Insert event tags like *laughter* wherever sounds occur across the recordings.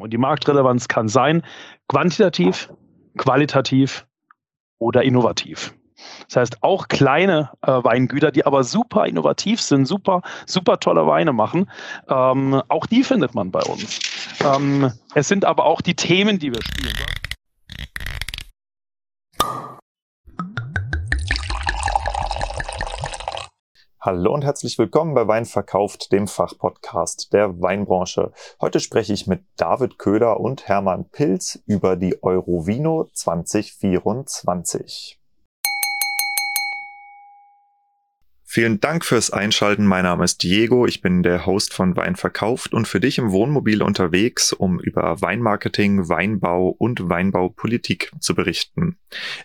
haben. Und die Marktrelevanz kann sein quantitativ, qualitativ oder innovativ. Das heißt, auch kleine äh, Weingüter, die aber super innovativ sind, super, super tolle Weine machen, ähm, auch die findet man bei uns. Ähm, es sind aber auch die Themen, die wir spielen. Hallo und herzlich willkommen bei Wein verkauft, dem Fachpodcast der Weinbranche. Heute spreche ich mit David Köhler und Hermann Pilz über die Eurovino 2024. Vielen Dank fürs Einschalten. Mein Name ist Diego. Ich bin der Host von Wein verkauft und für dich im Wohnmobil unterwegs, um über Weinmarketing, Weinbau und Weinbaupolitik zu berichten.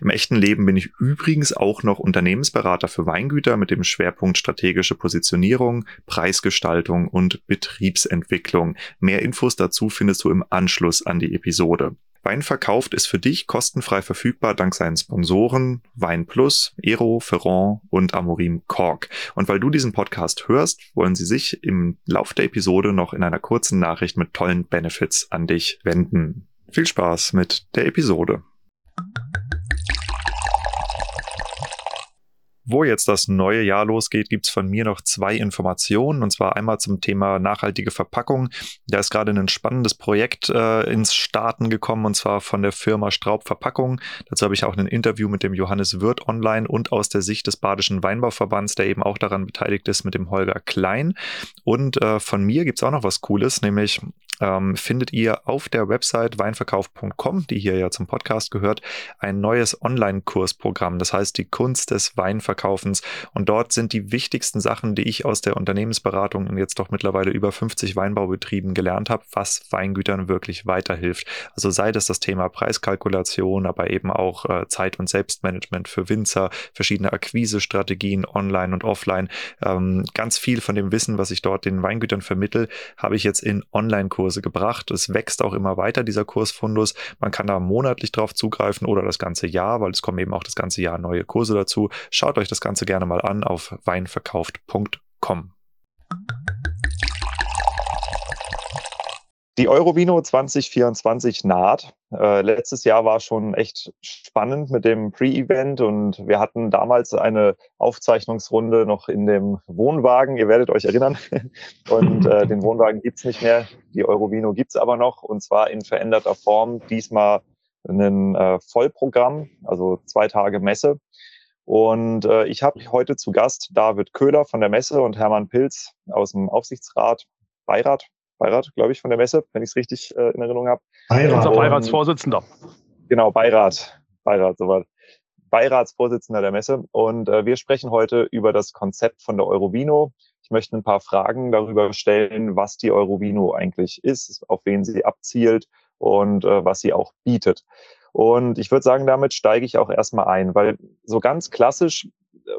Im echten Leben bin ich übrigens auch noch Unternehmensberater für Weingüter mit dem Schwerpunkt strategische Positionierung, Preisgestaltung und Betriebsentwicklung. Mehr Infos dazu findest du im Anschluss an die Episode. Wein verkauft ist für dich kostenfrei verfügbar dank seinen Sponsoren Wein Plus, Ero, Ferrand und Amorim Cork. Und weil du diesen Podcast hörst, wollen sie sich im Lauf der Episode noch in einer kurzen Nachricht mit tollen Benefits an dich wenden. Viel Spaß mit der Episode. Wo jetzt das neue Jahr losgeht, gibt's von mir noch zwei Informationen. Und zwar einmal zum Thema nachhaltige Verpackung. Da ist gerade ein spannendes Projekt äh, ins Starten gekommen, und zwar von der Firma Straub Verpackung. Dazu habe ich auch ein Interview mit dem Johannes Wirth online und aus der Sicht des Badischen Weinbauverbands, der eben auch daran beteiligt ist, mit dem Holger Klein. Und äh, von mir gibt's auch noch was Cooles, nämlich ähm, findet ihr auf der Website weinverkauf.com, die hier ja zum Podcast gehört, ein neues Online-Kursprogramm. Das heißt die Kunst des Weinverkaufens. Und dort sind die wichtigsten Sachen, die ich aus der Unternehmensberatung und jetzt doch mittlerweile über 50 Weinbaubetrieben gelernt habe, was Weingütern wirklich weiterhilft. Also sei das das Thema Preiskalkulation, aber eben auch äh, Zeit- und Selbstmanagement für Winzer, verschiedene Akquisestrategien online und offline. Ähm, ganz viel von dem Wissen, was ich dort den Weingütern vermittel, habe ich jetzt in Online-Kursen Kurse gebracht. Es wächst auch immer weiter, dieser Kursfundus. Man kann da monatlich drauf zugreifen oder das ganze Jahr, weil es kommen eben auch das ganze Jahr neue Kurse dazu. Schaut euch das Ganze gerne mal an auf weinverkauft.com. Die Eurovino 2024 naht. Äh, letztes Jahr war schon echt spannend mit dem Pre-Event und wir hatten damals eine Aufzeichnungsrunde noch in dem Wohnwagen. Ihr werdet euch erinnern. *laughs* Und äh, den Wohnwagen gibt's nicht mehr. Die Eurovino gibt's aber noch und zwar in veränderter Form. Diesmal ein äh, Vollprogramm, also zwei Tage Messe. Und äh, ich habe heute zu Gast David Köhler von der Messe und Hermann Pilz aus dem Aufsichtsrat, Beirat, Beirat, glaube ich, von der Messe, wenn ich es richtig äh, in Erinnerung habe. Beirat. Unser Beiratsvorsitzender. Genau, Beirat. Beirat, soweit. Beiratsvorsitzender der Messe. Und äh, wir sprechen heute über das Konzept von der Eurovino. Ich möchte ein paar Fragen darüber stellen, was die Eurovino eigentlich ist, auf wen sie abzielt und äh, was sie auch bietet. Und ich würde sagen, damit steige ich auch erstmal ein, weil so ganz klassisch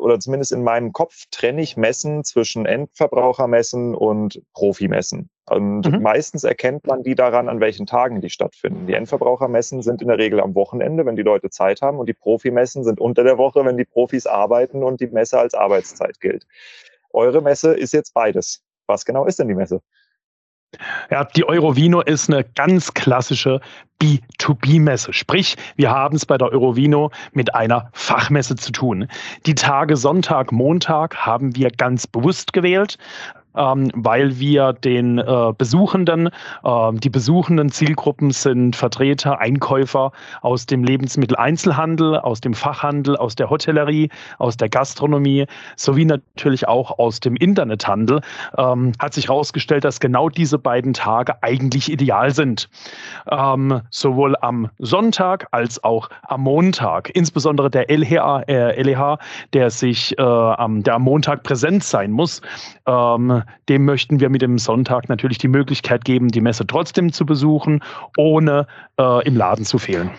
oder zumindest in meinem Kopf trenne ich Messen zwischen Endverbrauchermessen und Profimessen. Und mhm. meistens erkennt man die daran, an welchen Tagen die stattfinden. Die Endverbrauchermessen sind in der Regel am Wochenende, wenn die Leute Zeit haben. Und die Profimessen sind unter der Woche, wenn die Profis arbeiten und die Messe als Arbeitszeit gilt. Eure Messe ist jetzt beides. Was genau ist denn die Messe? Ja, die Eurovino ist eine ganz klassische B2B-Messe. Sprich, wir haben es bei der Eurovino mit einer Fachmesse zu tun. Die Tage Sonntag, Montag haben wir ganz bewusst gewählt ähm, weil wir den äh, Besuchenden, äh, die besuchenden Zielgruppen sind Vertreter, Einkäufer aus dem Lebensmitteleinzelhandel, aus dem Fachhandel, aus der Hotellerie, aus der Gastronomie sowie natürlich auch aus dem Internethandel. Ähm, hat sich herausgestellt, dass genau diese beiden Tage eigentlich ideal sind. Ähm, sowohl am Sonntag als auch am Montag. Insbesondere der LHA, äh, LEH, der sich äh, am, der am Montag präsent sein muss, ähm, dem möchten wir mit dem Sonntag natürlich die Möglichkeit geben, die Messe trotzdem zu besuchen, ohne äh, im Laden zu fehlen.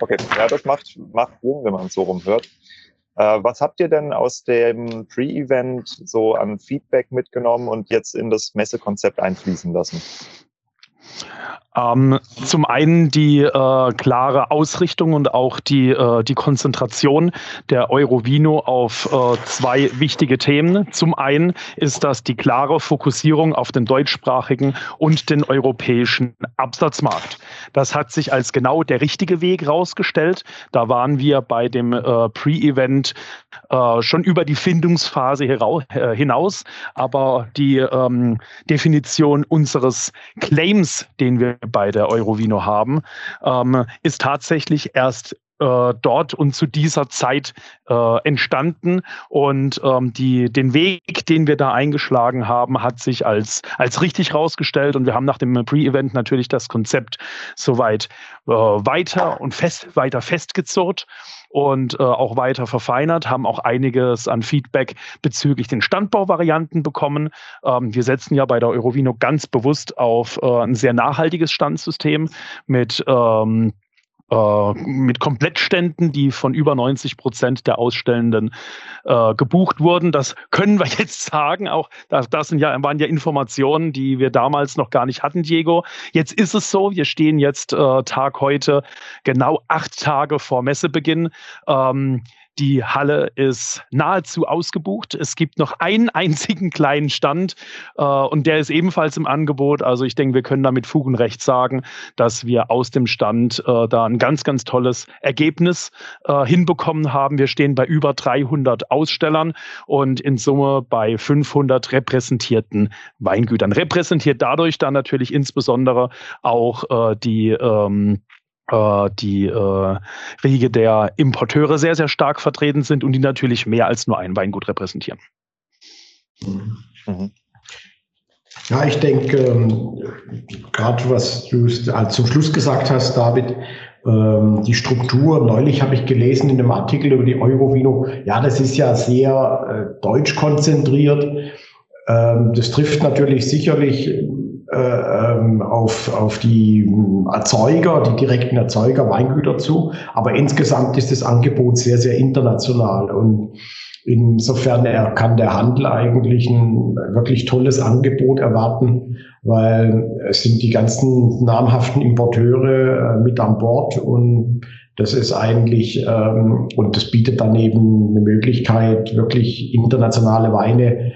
Okay, ja, das macht, macht Sinn, wenn man es so rumhört. Äh, was habt ihr denn aus dem Pre-Event so an Feedback mitgenommen und jetzt in das Messekonzept einfließen lassen? Ähm, zum einen die äh, klare Ausrichtung und auch die, äh, die Konzentration der Eurovino auf äh, zwei wichtige Themen. Zum einen ist das die klare Fokussierung auf den deutschsprachigen und den europäischen Absatzmarkt. Das hat sich als genau der richtige Weg rausgestellt. Da waren wir bei dem äh, Pre-Event äh, schon über die Findungsphase äh, hinaus, aber die ähm, Definition unseres Claims, den wir bei der Eurovino haben, ähm, ist tatsächlich erst äh, dort und zu dieser Zeit äh, entstanden. Und ähm, die, den Weg, den wir da eingeschlagen haben, hat sich als, als richtig rausgestellt. Und wir haben nach dem Pre-Event natürlich das Konzept soweit äh, weiter und fest, weiter festgezurrt und äh, auch weiter verfeinert, haben auch einiges an Feedback bezüglich den Standbauvarianten bekommen. Ähm, wir setzen ja bei der Eurovino ganz bewusst auf äh, ein sehr nachhaltiges Standsystem mit ähm, äh, mit Komplettständen, die von über 90 Prozent der Ausstellenden äh, gebucht wurden. Das können wir *laughs* jetzt sagen. Auch das, das sind ja, waren ja Informationen, die wir damals noch gar nicht hatten, Diego. Jetzt ist es so, wir stehen jetzt äh, Tag heute genau acht Tage vor Messebeginn. Ähm, die Halle ist nahezu ausgebucht. Es gibt noch einen einzigen kleinen Stand äh, und der ist ebenfalls im Angebot. Also ich denke, wir können da mit Fug und Recht sagen, dass wir aus dem Stand äh, da ein ganz, ganz tolles Ergebnis äh, hinbekommen haben. Wir stehen bei über 300 Ausstellern und in Summe bei 500 repräsentierten Weingütern. Repräsentiert dadurch dann natürlich insbesondere auch äh, die ähm, äh, die äh, Riege der Importeure sehr, sehr stark vertreten sind und die natürlich mehr als nur ein Weingut repräsentieren. Mhm. Ja, ich denke, ähm, gerade was du äh, zum Schluss gesagt hast, David, ähm, die Struktur, neulich habe ich gelesen in einem Artikel über die Eurovino, ja, das ist ja sehr äh, deutsch konzentriert. Ähm, das trifft natürlich sicherlich äh, auf, auf die Erzeuger, die direkten Erzeuger, Weingüter zu. Aber insgesamt ist das Angebot sehr, sehr international. Und insofern er kann der Handel eigentlich ein wirklich tolles Angebot erwarten, weil es sind die ganzen namhaften Importeure äh, mit an Bord und das ist eigentlich, ähm, und das bietet dann eben eine Möglichkeit, wirklich internationale Weine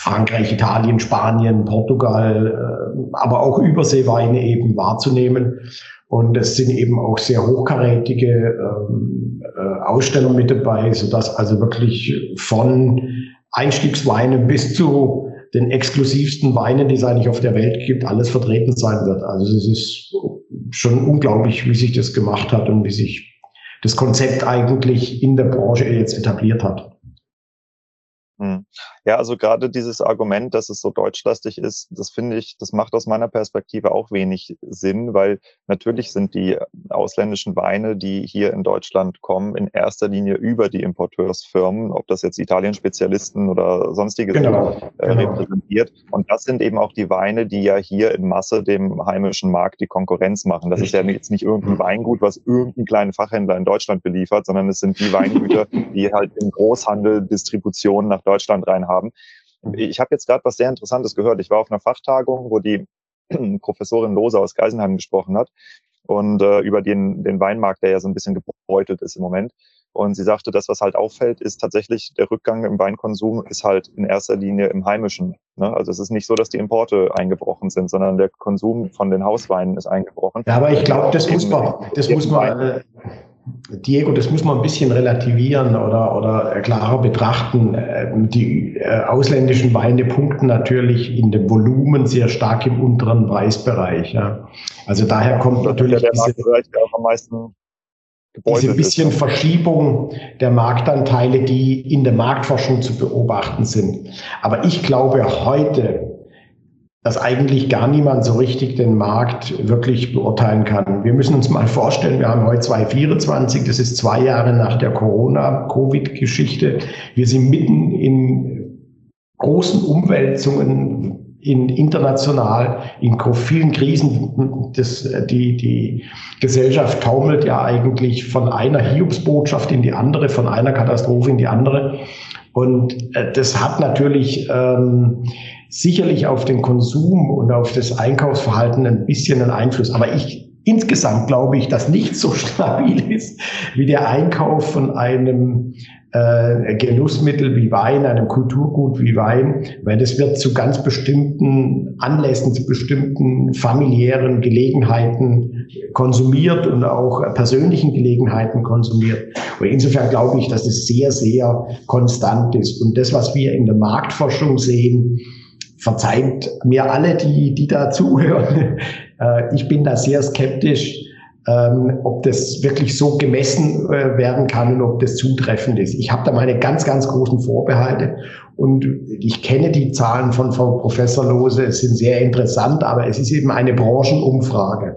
Frankreich, Italien, Spanien, Portugal, äh, aber auch Überseeweine eben wahrzunehmen. Und es sind eben auch sehr hochkarätige ähm, äh, Aussteller mit dabei, sodass also wirklich von Einstiegsweinen bis zu den exklusivsten Weinen, die es eigentlich auf der Welt gibt, alles vertreten sein wird. Also es ist schon unglaublich, wie sich das gemacht hat und wie sich das Konzept eigentlich in der Branche jetzt etabliert hat. Hm. Ja, also gerade dieses Argument, dass es so deutschlastig ist, das finde ich, das macht aus meiner Perspektive auch wenig Sinn, weil natürlich sind die ausländischen Weine, die hier in Deutschland kommen, in erster Linie über die Importeursfirmen, ob das jetzt Italien-Spezialisten oder sonstige genau, sind, äh, genau. repräsentiert. Und das sind eben auch die Weine, die ja hier in Masse dem heimischen Markt die Konkurrenz machen. Das Richtig. ist ja jetzt nicht irgendein Weingut, was irgendein kleiner Fachhändler in Deutschland beliefert, sondern es sind die Weingüter, die halt im Großhandel Distribution nach Deutschland rein haben. Ich habe jetzt gerade was sehr Interessantes gehört. Ich war auf einer Fachtagung, wo die *clears throat* Professorin Lose aus Geisenheim gesprochen hat und äh, über den, den Weinmarkt, der ja so ein bisschen gebeutelt ist im Moment. Und sie sagte, das, was halt auffällt, ist tatsächlich der Rückgang im Weinkonsum ist halt in erster Linie im Heimischen. Ne? Also es ist nicht so, dass die Importe eingebrochen sind, sondern der Konsum von den Hausweinen ist eingebrochen. Ja, aber ich glaube, das muss man, das muss man, Diego, das muss man ein bisschen relativieren oder, oder klarer betrachten. Ähm, die äh, ausländischen Weine punkten natürlich in dem Volumen sehr stark im unteren Preisbereich. Ja. Also daher kommt natürlich ja, diese, am meisten diese bisschen. Verschiebung der Marktanteile, die in der Marktforschung zu beobachten sind. Aber ich glaube heute, dass eigentlich gar niemand so richtig den Markt wirklich beurteilen kann. Wir müssen uns mal vorstellen, wir haben heute 2024, das ist zwei Jahre nach der Corona-Covid-Geschichte. Wir sind mitten in großen Umwälzungen in international, in vielen Krisen. Das, die, die Gesellschaft taumelt ja eigentlich von einer Hiobsbotschaft in die andere, von einer Katastrophe in die andere. Und äh, das hat natürlich ähm, sicherlich auf den Konsum und auf das Einkaufsverhalten ein bisschen einen Einfluss. Aber ich insgesamt glaube ich, dass nichts so *laughs* stabil ist wie der Einkauf von einem äh, Genussmittel wie Wein, einem Kulturgut wie Wein, weil das wird zu ganz bestimmten Anlässen, zu bestimmten familiären Gelegenheiten konsumiert und auch persönlichen Gelegenheiten konsumiert. Und insofern glaube ich, dass es sehr, sehr konstant ist. Und das, was wir in der Marktforschung sehen, verzeiht mir alle, die, die da *laughs* zuhören. Äh, ich bin da sehr skeptisch, ähm, ob das wirklich so gemessen äh, werden kann und ob das zutreffend ist. Ich habe da meine ganz, ganz großen Vorbehalte und ich kenne die Zahlen von Frau Professor Lose, es sind sehr interessant, aber es ist eben eine Branchenumfrage.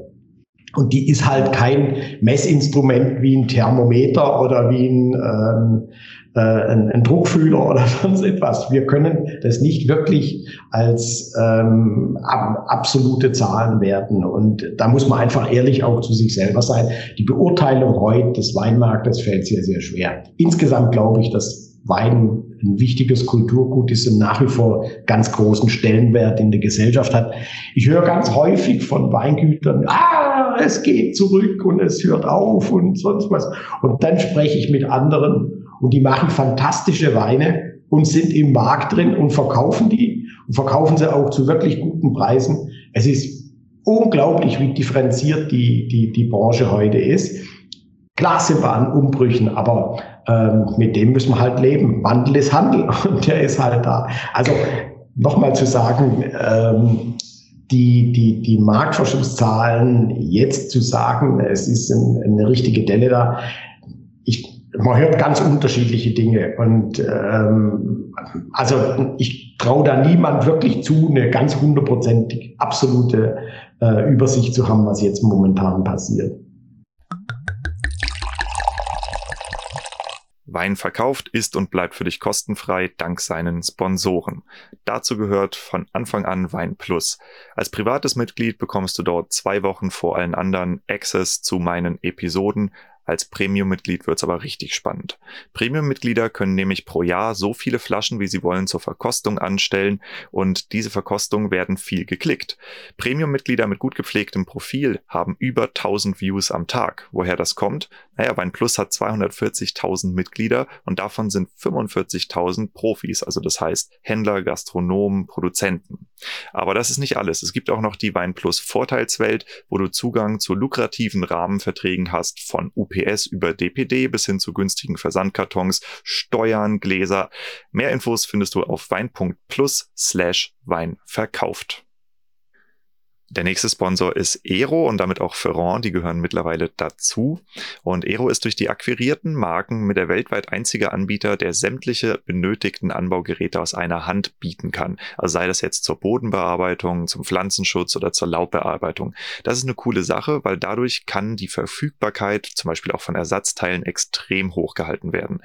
Und die ist halt kein Messinstrument wie ein Thermometer oder wie ein, ähm, äh, ein, ein Druckfühler *laughs* oder sonst etwas. Wir können das nicht wirklich als ähm, ab, absolute Zahlen werden. Und da muss man einfach ehrlich auch zu sich selber sein. Die Beurteilung heute des Weinmarktes fällt sehr, sehr schwer. Insgesamt glaube ich, dass Wein ein wichtiges Kulturgut ist und nach wie vor ganz großen Stellenwert in der Gesellschaft hat. Ich höre ganz häufig von Weingütern, ah, es geht zurück und es hört auf und sonst was. Und dann spreche ich mit anderen und die machen fantastische Weine und sind im Markt drin und verkaufen die und verkaufen sie auch zu wirklich guten Preisen. Es ist unglaublich, wie differenziert die, die, die Branche heute ist. Klar sind wir an Umbrüchen, aber ähm, mit dem müssen wir halt leben. Wandel ist Handel *laughs* und der ist halt da. Also nochmal zu sagen, ähm, die, die, die Marktforschungszahlen jetzt zu sagen, es ist ein, eine richtige Delle da, man hört ganz unterschiedliche Dinge und ähm, also ich traue da niemand wirklich zu, eine ganz hundertprozentig absolute äh, Übersicht zu haben, was jetzt momentan passiert. Wein verkauft ist und bleibt für dich kostenfrei dank seinen Sponsoren. Dazu gehört von Anfang an Wein Plus. Als privates Mitglied bekommst du dort zwei Wochen vor allen anderen Access zu meinen Episoden, als Premium-Mitglied wird's aber richtig spannend. Premium-Mitglieder können nämlich pro Jahr so viele Flaschen, wie sie wollen, zur Verkostung anstellen und diese Verkostungen werden viel geklickt. Premium-Mitglieder mit gut gepflegtem Profil haben über 1000 Views am Tag. Woher das kommt? Naja, Wein Plus hat 240.000 Mitglieder und davon sind 45.000 Profis, also das heißt Händler, Gastronomen, Produzenten. Aber das ist nicht alles. Es gibt auch noch die Wein Plus Vorteilswelt, wo du Zugang zu lukrativen Rahmenverträgen hast von UP UPS über DPD bis hin zu günstigen Versandkartons, Steuern, Gläser. Mehr Infos findest du auf wein.plus slash Wein verkauft. Der nächste Sponsor ist Ero und damit auch Ferrand, die gehören mittlerweile dazu. Und Ero ist durch die akquirierten Marken mit der weltweit einzige Anbieter, der sämtliche benötigten Anbaugeräte aus einer Hand bieten kann. Also sei das jetzt zur Bodenbearbeitung, zum Pflanzenschutz oder zur Laubbearbeitung. Das ist eine coole Sache, weil dadurch kann die Verfügbarkeit zum Beispiel auch von Ersatzteilen extrem hoch gehalten werden.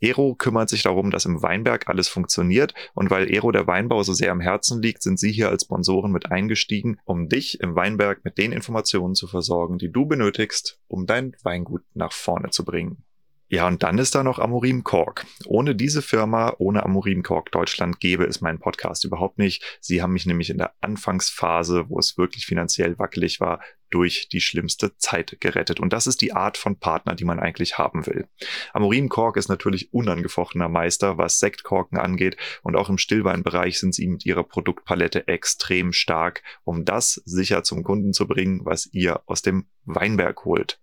Ero kümmert sich darum, dass im Weinberg alles funktioniert und weil Ero der Weinbau so sehr am Herzen liegt, sind sie hier als Sponsoren mit eingestiegen, um dich im Weinberg mit den Informationen zu versorgen, die du benötigst, um dein Weingut nach vorne zu bringen. Ja, und dann ist da noch Amorim Cork. Ohne diese Firma, ohne Amorim Cork Deutschland gäbe es meinen Podcast überhaupt nicht. Sie haben mich nämlich in der Anfangsphase, wo es wirklich finanziell wackelig war, durch die schlimmste Zeit gerettet. Und das ist die Art von Partner, die man eigentlich haben will. Amorim Cork ist natürlich unangefochtener Meister, was Sektkorken angeht. Und auch im Stillweinbereich sind sie mit ihrer Produktpalette extrem stark, um das sicher zum Kunden zu bringen, was ihr aus dem Weinberg holt.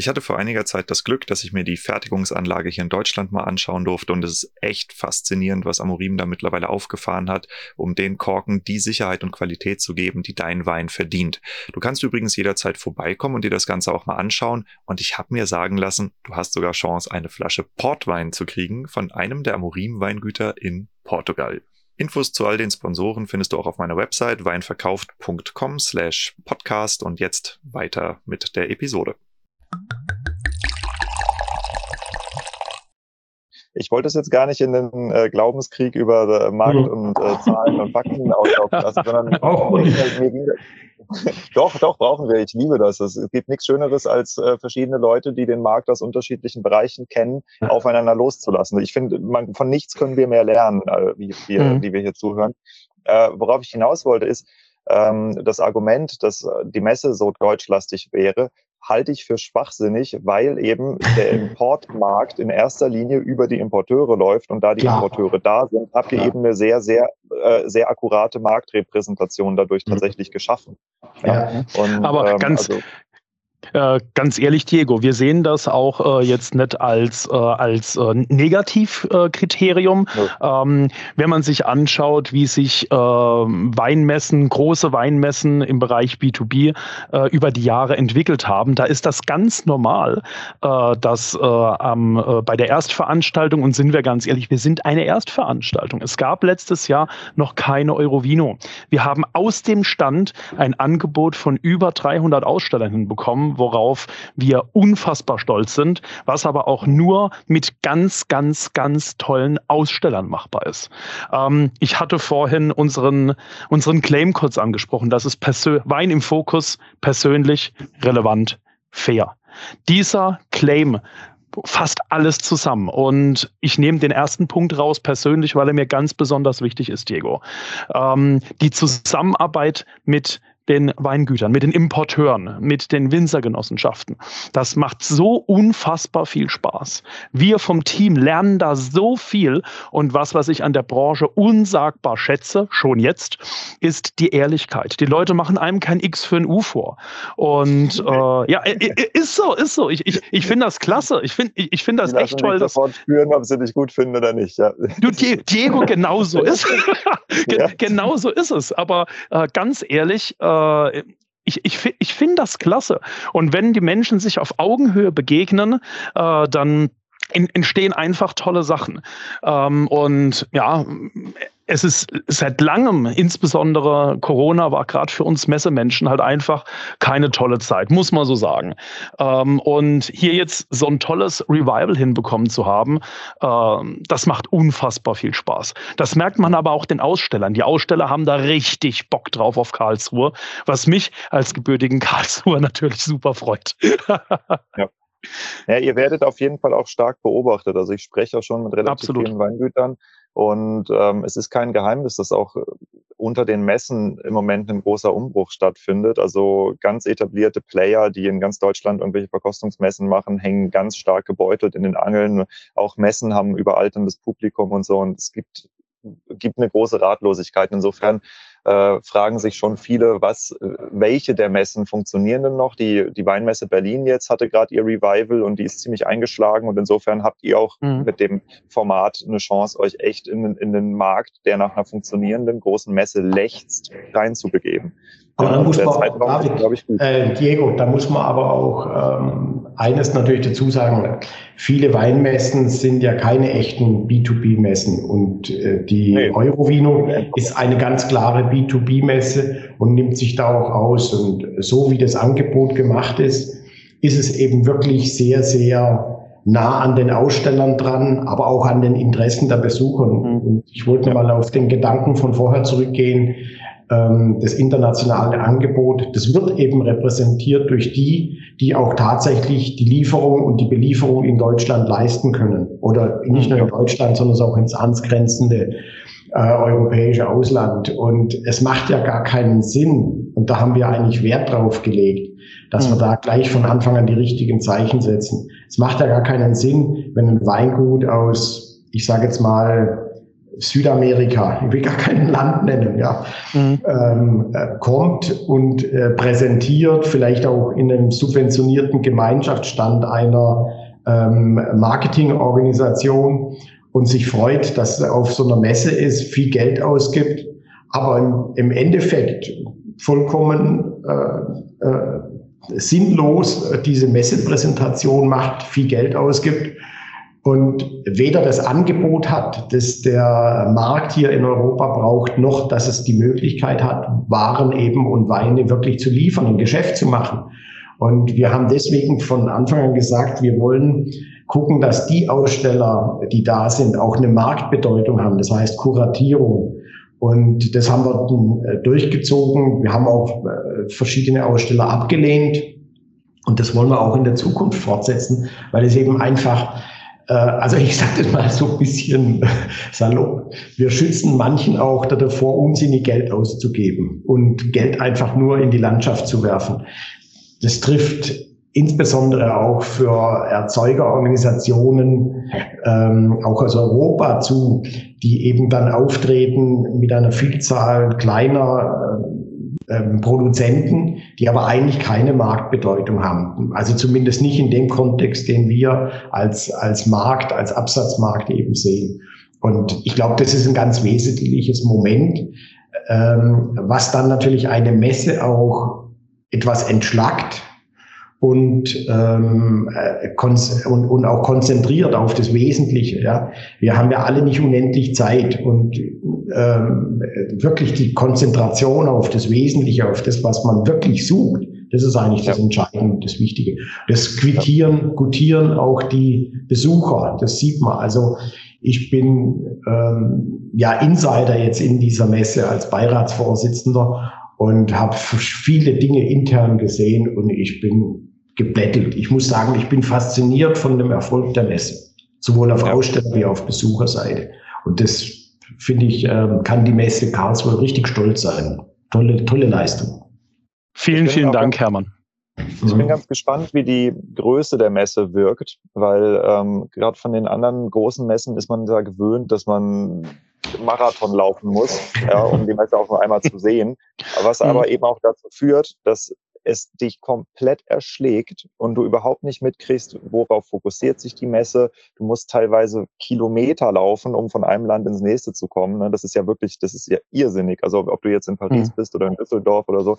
Ich hatte vor einiger Zeit das Glück, dass ich mir die Fertigungsanlage hier in Deutschland mal anschauen durfte und es ist echt faszinierend, was Amorim da mittlerweile aufgefahren hat, um den Korken die Sicherheit und Qualität zu geben, die dein Wein verdient. Du kannst übrigens jederzeit vorbeikommen und dir das Ganze auch mal anschauen und ich habe mir sagen lassen, du hast sogar Chance, eine Flasche Portwein zu kriegen von einem der Amorim Weingüter in Portugal. Infos zu all den Sponsoren findest du auch auf meiner Website weinverkauft.com slash podcast und jetzt weiter mit der Episode. Ich wollte es jetzt gar nicht in den äh, Glaubenskrieg über äh, Markt mhm. und äh, Zahlen und Fakten auslaufen lassen, sondern *laughs* mir, *laughs* doch, doch, brauchen wir. Ich liebe das. Es gibt nichts Schöneres, als äh, verschiedene Leute, die den Markt aus unterschiedlichen Bereichen kennen, aufeinander loszulassen. Ich finde, man, von nichts können wir mehr lernen, äh, wie, wir, mhm. wie wir hier zuhören. äh, worauf ich hinaus wollte, ist, ähm, das Argument, dass äh, die Messe so deutschlastig wäre, halte ich für schwachsinnig, weil eben der *laughs* Importmarkt in erster Linie über die Importeure läuft und da die Klar. Importeure da sind, habt ihr Klar. eben eine sehr, sehr, äh, sehr akkurate Marktrepräsentation dadurch mhm. tatsächlich geschaffen. Ja. ja. Und, Aber ähm, ganz, also, äh, ganz ehrlich, Diego, wir sehen das auch äh, jetzt nicht als, äh, als äh, Negativkriterium. Ja. Ähm, wenn man sich anschaut, wie sich äh, Weinmessen, große Weinmessen im Bereich B2B äh, über die Jahre entwickelt haben, da ist das ganz normal, dass ähm, bei der Erstveranstaltung, und sind wir ganz ehrlich, wir sind eine Erstveranstaltung. Es gab letztes Jahr noch keine Eurovino. Wir haben aus dem Stand ein Angebot von über 300 Ausstellern hinbekommen, worauf wir unfassbar stolz sind, was aber auch nur mit ganz, ganz, ganz tollen Ausstellern machbar ist. Ähm, ich hatte vorhin unseren, unseren Claim kurz angesprochen, das ist Wein im Fokus, persönlich, relevant, fair. Dieser Claim fasst alles zusammen. Und ich nehme den ersten Punkt raus persönlich, weil er mir ganz besonders wichtig ist, Diego. Ähm, die Zusammenarbeit mit den Weingütern, mit den Importeuren, mit den Winzergenossenschaften. Das macht so unfassbar viel Spaß. Wir vom Team lernen da so viel und was, was ich an der Branche unsagbar schätze, schon jetzt, ist die Ehrlichkeit. Die Leute machen einem kein X für ein U vor. Und äh, ja, ist so, ist so. Ich, ich, ich finde das klasse. Ich finde ich, ich find das echt toll. Dass, sofort spüren, ob sie dich gut finden oder nicht. Ja. Du, Diego, genauso ist, *laughs* *laughs* ja. genauso ist es. Aber äh, ganz ehrlich, äh, äh, ich, ich, ich finde das klasse. Und wenn die Menschen sich auf Augenhöhe begegnen, äh, dann entstehen einfach tolle Sachen. Ähm, und ja, es ist seit langem, insbesondere Corona war gerade für uns Messemenschen halt einfach keine tolle Zeit, muss man so sagen. Ähm, und hier jetzt so ein tolles Revival hinbekommen zu haben, ähm, das macht unfassbar viel Spaß. Das merkt man aber auch den Ausstellern. Die Aussteller haben da richtig Bock drauf auf Karlsruhe, was mich als gebürtigen *laughs* Karlsruher natürlich super freut. *laughs* ja. Ja, ihr werdet auf jeden Fall auch stark beobachtet. Also ich spreche auch schon mit relativ Absolut. vielen Weingütern und ähm, es ist kein Geheimnis, dass auch äh, unter den Messen im Moment ein großer Umbruch stattfindet. Also ganz etablierte Player, die in ganz Deutschland irgendwelche Verkostungsmessen machen, hängen ganz stark gebeutelt in den Angeln. Auch Messen haben überalterndes Publikum und so. Und es gibt gibt eine große Ratlosigkeit. Insofern äh, fragen sich schon viele, was, welche der Messen funktionieren denn noch? Die, die Weinmesse Berlin jetzt hatte gerade ihr Revival und die ist ziemlich eingeschlagen und insofern habt ihr auch mhm. mit dem Format eine Chance, euch echt in, in den Markt, der nach einer funktionierenden großen Messe lechzt, reinzubegeben. Aber da muss man, David, äh, Diego, da muss man aber auch ähm, eines natürlich dazu sagen. Viele Weinmessen sind ja keine echten B2B-Messen und äh, die nee. Eurovino ist eine ganz klare B2B-Messe und nimmt sich da auch aus. Und so wie das Angebot gemacht ist, ist es eben wirklich sehr, sehr nah an den Ausstellern dran, aber auch an den Interessen der Besucher. Mhm. Und ich wollte mal auf den Gedanken von vorher zurückgehen, ähm, das internationale Angebot, das wird eben repräsentiert durch die, die auch tatsächlich die Lieferung und die Belieferung in Deutschland leisten können. Oder nicht nur in Deutschland, sondern auch ins angrenzende äh, europäische Ausland. Und es macht ja gar keinen Sinn, und da haben wir eigentlich Wert drauf gelegt, dass wir mhm. da gleich von Anfang an die richtigen Zeichen setzen. Es macht ja gar keinen Sinn, wenn ein Weingut aus, ich sage jetzt mal, Südamerika, ich will gar kein Land nennen, ja, mhm. ähm, äh, kommt und äh, präsentiert, vielleicht auch in einem subventionierten Gemeinschaftsstand einer ähm, Marketingorganisation und sich freut, dass er auf so einer Messe ist, viel Geld ausgibt, aber im, im Endeffekt vollkommen äh, äh, sinnlos diese Messepräsentation macht, viel Geld ausgibt und weder das Angebot hat, das der Markt hier in Europa braucht, noch dass es die Möglichkeit hat, Waren eben und Weine wirklich zu liefern, ein Geschäft zu machen. Und wir haben deswegen von Anfang an gesagt, wir wollen gucken, dass die Aussteller, die da sind, auch eine Marktbedeutung haben. Das heißt Kuratierung. Und das haben wir äh, durchgezogen. Wir haben auch äh, verschiedene Aussteller abgelehnt. Und das wollen wir auch in der Zukunft fortsetzen, weil es eben einfach also ich sage das mal so ein bisschen salopp. Wir schützen manchen auch davor, unsinnig Geld auszugeben und Geld einfach nur in die Landschaft zu werfen. Das trifft insbesondere auch für Erzeugerorganisationen, ähm, auch aus Europa zu, die eben dann auftreten mit einer Vielzahl kleiner äh, ähm, Produzenten, die aber eigentlich keine Marktbedeutung haben. Also zumindest nicht in dem Kontext, den wir als, als Markt, als Absatzmarkt eben sehen. Und ich glaube, das ist ein ganz wesentliches Moment, ähm, was dann natürlich eine Messe auch etwas entschlackt, und, ähm, äh, und, und auch konzentriert auf das Wesentliche. Ja. Wir haben ja alle nicht unendlich Zeit und ähm, wirklich die Konzentration auf das Wesentliche, auf das, was man wirklich sucht, das ist eigentlich das Entscheidende, das Wichtige. Das quittieren, gutieren auch die Besucher, das sieht man. Also ich bin ähm, ja Insider jetzt in dieser Messe als Beiratsvorsitzender und habe viele Dinge intern gesehen und ich bin geblättelt. Ich muss sagen, ich bin fasziniert von dem Erfolg der Messe, sowohl auf Aussteller wie auf Besucherseite. Und das finde ich, ähm, kann die Messe Karlsruhe richtig stolz sein. Tolle, tolle Leistung. Vielen, vielen Dank, Hermann. Ich bin mhm. ganz gespannt, wie die Größe der Messe wirkt, weil ähm, gerade von den anderen großen Messen ist man da gewöhnt, dass man Marathon laufen muss, ja, um die Messe auch nur einmal zu sehen. Was aber mhm. eben auch dazu führt, dass es dich komplett erschlägt und du überhaupt nicht mitkriegst, worauf fokussiert sich die Messe. Du musst teilweise Kilometer laufen, um von einem Land ins nächste zu kommen. Ne? Das ist ja wirklich, das ist ja irrsinnig. Also ob du jetzt in Paris mhm. bist oder in Düsseldorf oder so.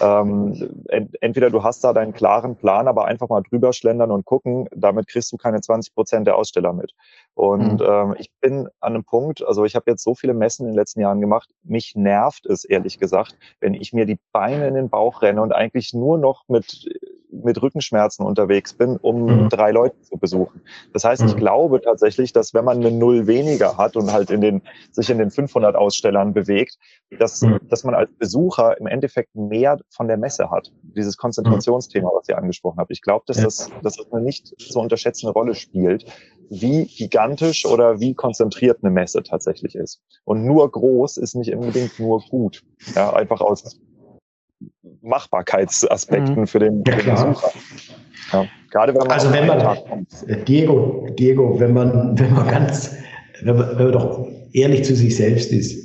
Ähm, entweder du hast da deinen klaren Plan, aber einfach mal drüber schlendern und gucken, damit kriegst du keine 20 Prozent der Aussteller mit. Und mhm. ähm, ich bin an einem Punkt, also ich habe jetzt so viele Messen in den letzten Jahren gemacht, mich nervt es ehrlich gesagt, wenn ich mir die Beine in den Bauch renne und eigentlich ich nur noch mit, mit Rückenschmerzen unterwegs bin, um mhm. drei Leute zu besuchen. Das heißt, mhm. ich glaube tatsächlich, dass wenn man eine Null weniger hat und halt in den, sich in den 500 Ausstellern bewegt, dass, mhm. dass man als Besucher im Endeffekt mehr von der Messe hat. Dieses Konzentrationsthema, was ihr angesprochen habt. Ich glaube, dass, ja. das, dass das eine nicht zu unterschätzende Rolle spielt, wie gigantisch oder wie konzentriert eine Messe tatsächlich ist. Und nur groß ist nicht unbedingt nur gut. Ja, einfach aus Machbarkeitsaspekten mhm. für den, ja, Besucher. Ja, gerade wenn man also wenn man Diego, Diego, wenn man wenn man ganz wenn man, wenn man doch ehrlich zu sich selbst ist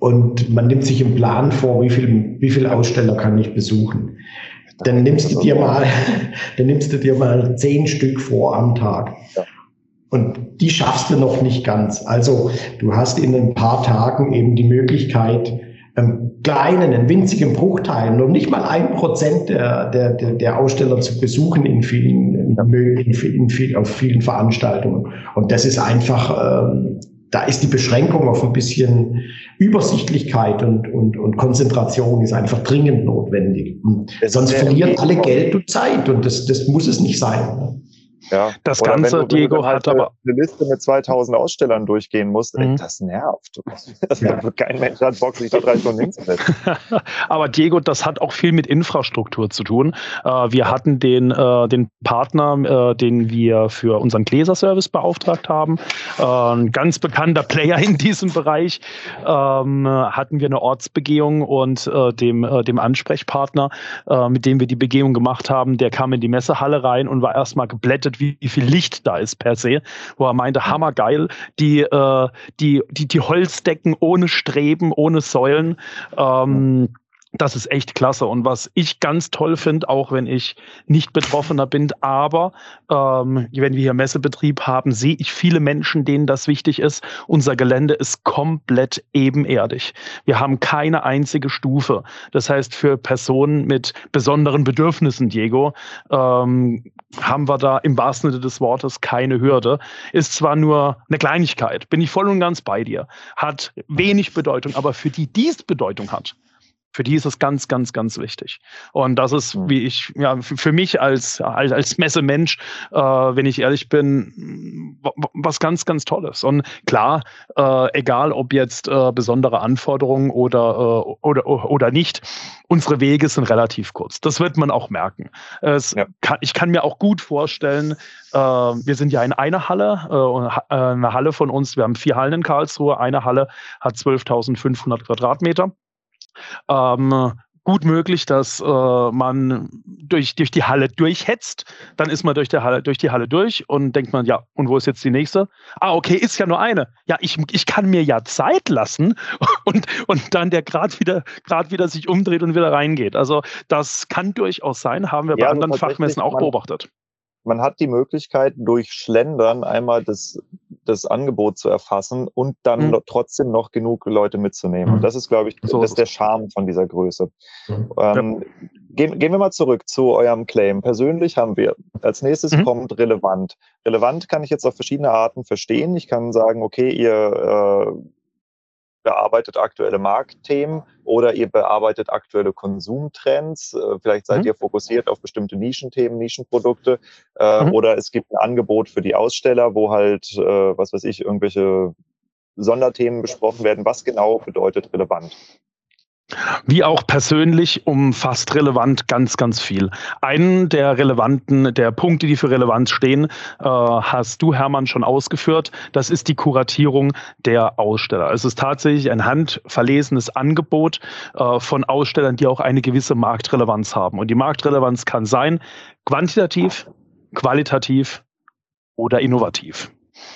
und man nimmt sich im Plan vor, wie viel wie viel Aussteller kann ich besuchen, dann nimmst du dir mal *laughs* dann nimmst du dir mal zehn Stück vor am Tag. Ja. Und die schaffst du noch nicht ganz. Also du hast in ein paar Tagen eben die Möglichkeit, einem kleinen, einen winzigen Bruchteil, noch nicht mal ein Prozent der, der, der, Aussteller zu besuchen in vielen, in, in, in, auf vielen Veranstaltungen. Und das ist einfach, ähm, da ist die Beschränkung auf ein bisschen Übersichtlichkeit und, und, und Konzentration ist einfach dringend notwendig. Sonst verlieren alle Geld und Zeit und das, das muss es nicht sein. Ja. Das Oder Ganze, du, Diego, halt hat aber eine Liste mit 2000 Ausstellern durchgehen musst. Mhm. Das nervt. *laughs* Das ja. Kein Mensch hat Bock, sich da drei Stunden hinzusetzen. *laughs* aber Diego, das hat auch viel mit Infrastruktur zu tun. Äh, wir hatten den, äh, den Partner, äh, den wir für unseren Gläserservice beauftragt haben, ein ganz bekannter Player *laughs* in diesem Bereich, ähm, hatten wir eine Ortsbegehung und dem, dem Ansprechpartner, mit dem wir die Begehung gemacht haben, der kam in die Messehalle rein und war erstmal geblättet wie, wie viel Licht da ist per se, wo er meinte, hammergeil, die, äh, die, die, die Holzdecken ohne Streben, ohne Säulen. Ähm, das ist echt klasse. Und was ich ganz toll finde, auch wenn ich nicht Betroffener bin, aber ähm, wenn wir hier Messebetrieb haben, sehe ich viele Menschen, denen das wichtig ist. Unser Gelände ist komplett ebenerdig. Wir haben keine einzige Stufe. Das heißt, für Personen mit besonderen Bedürfnissen, Diego, ähm, haben wir da im wahrsten Sinne des Wortes keine Hürde. Ist zwar nur eine Kleinigkeit, bin ich voll und ganz bei dir, hat wenig Bedeutung, aber für die, die es Bedeutung hat, Für die ist es ganz, ganz, ganz wichtig. Und das ist, mhm. wie ich, ja, für mich als, als, als Messemensch, äh, wenn ich ehrlich bin, was ganz, ganz Tolles. Und klar, äh, egal ob jetzt äh, besondere Anforderungen oder, äh, oder, oder nicht, unsere Wege sind relativ kurz. Das wird man auch merken. Ja. kann, ich kann mir auch gut vorstellen, äh, wir sind ja in einer Halle, äh eine Halle von uns, wir haben vier Hallen in Karlsruhe, eine Halle hat 12.500 Quadratmeter. Ähm, gut möglich, dass äh, man durch, durch die Halle durchhetzt. Dann ist man durch die, Halle, durch die Halle durch und denkt man, ja, und wo ist jetzt die nächste? Ah, okay, ist ja nur eine. Ja, ich, ich kann mir ja Zeit lassen *laughs* und, und dann der Grad wieder, Grad wieder sich umdreht und wieder reingeht. Also das kann durchaus sein, haben wir ja, bei anderen Fachmessen auch beobachtet man hat die Möglichkeit, durch Schlendern einmal das, das Angebot zu erfassen und dann mhm. trotzdem noch genug Leute mitzunehmen. Und mhm. das ist, glaube ich, so das ist der Charme von dieser Größe. Mhm. Ähm, ja. gehen, gehen wir mal zurück zu eurem Claim. Persönlich haben wir, als nächstes mhm. kommt relevant. Relevant kann ich jetzt auf verschiedene Arten verstehen. Ich kann sagen, okay, ihr äh, bearbeitet aktuelle Marktthemen oder ihr bearbeitet aktuelle Konsumtrends. Äh, vielleicht seid mhm. ihr fokussiert auf bestimmte Nischenthemen, Nischenprodukte äh, mhm. oder es gibt ein Angebot für die Aussteller, wo halt, äh, was weiß ich, irgendwelche Sonderthemen besprochen werden. Was genau bedeutet relevant? Wie auch persönlich umfasst relevant ganz, ganz viel. Einen der relevanten, der Punkte, die für Relevanz stehen, äh, hast du, Hermann, schon ausgeführt. Das ist die Kuratierung der Aussteller. Es ist tatsächlich ein handverlesenes Angebot äh, von Ausstellern, die auch eine gewisse Marktrelevanz haben. Und die Marktrelevanz kann sein quantitativ, qualitativ oder innovativ.